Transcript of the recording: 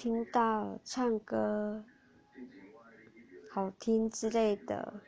听到唱歌好听之类的。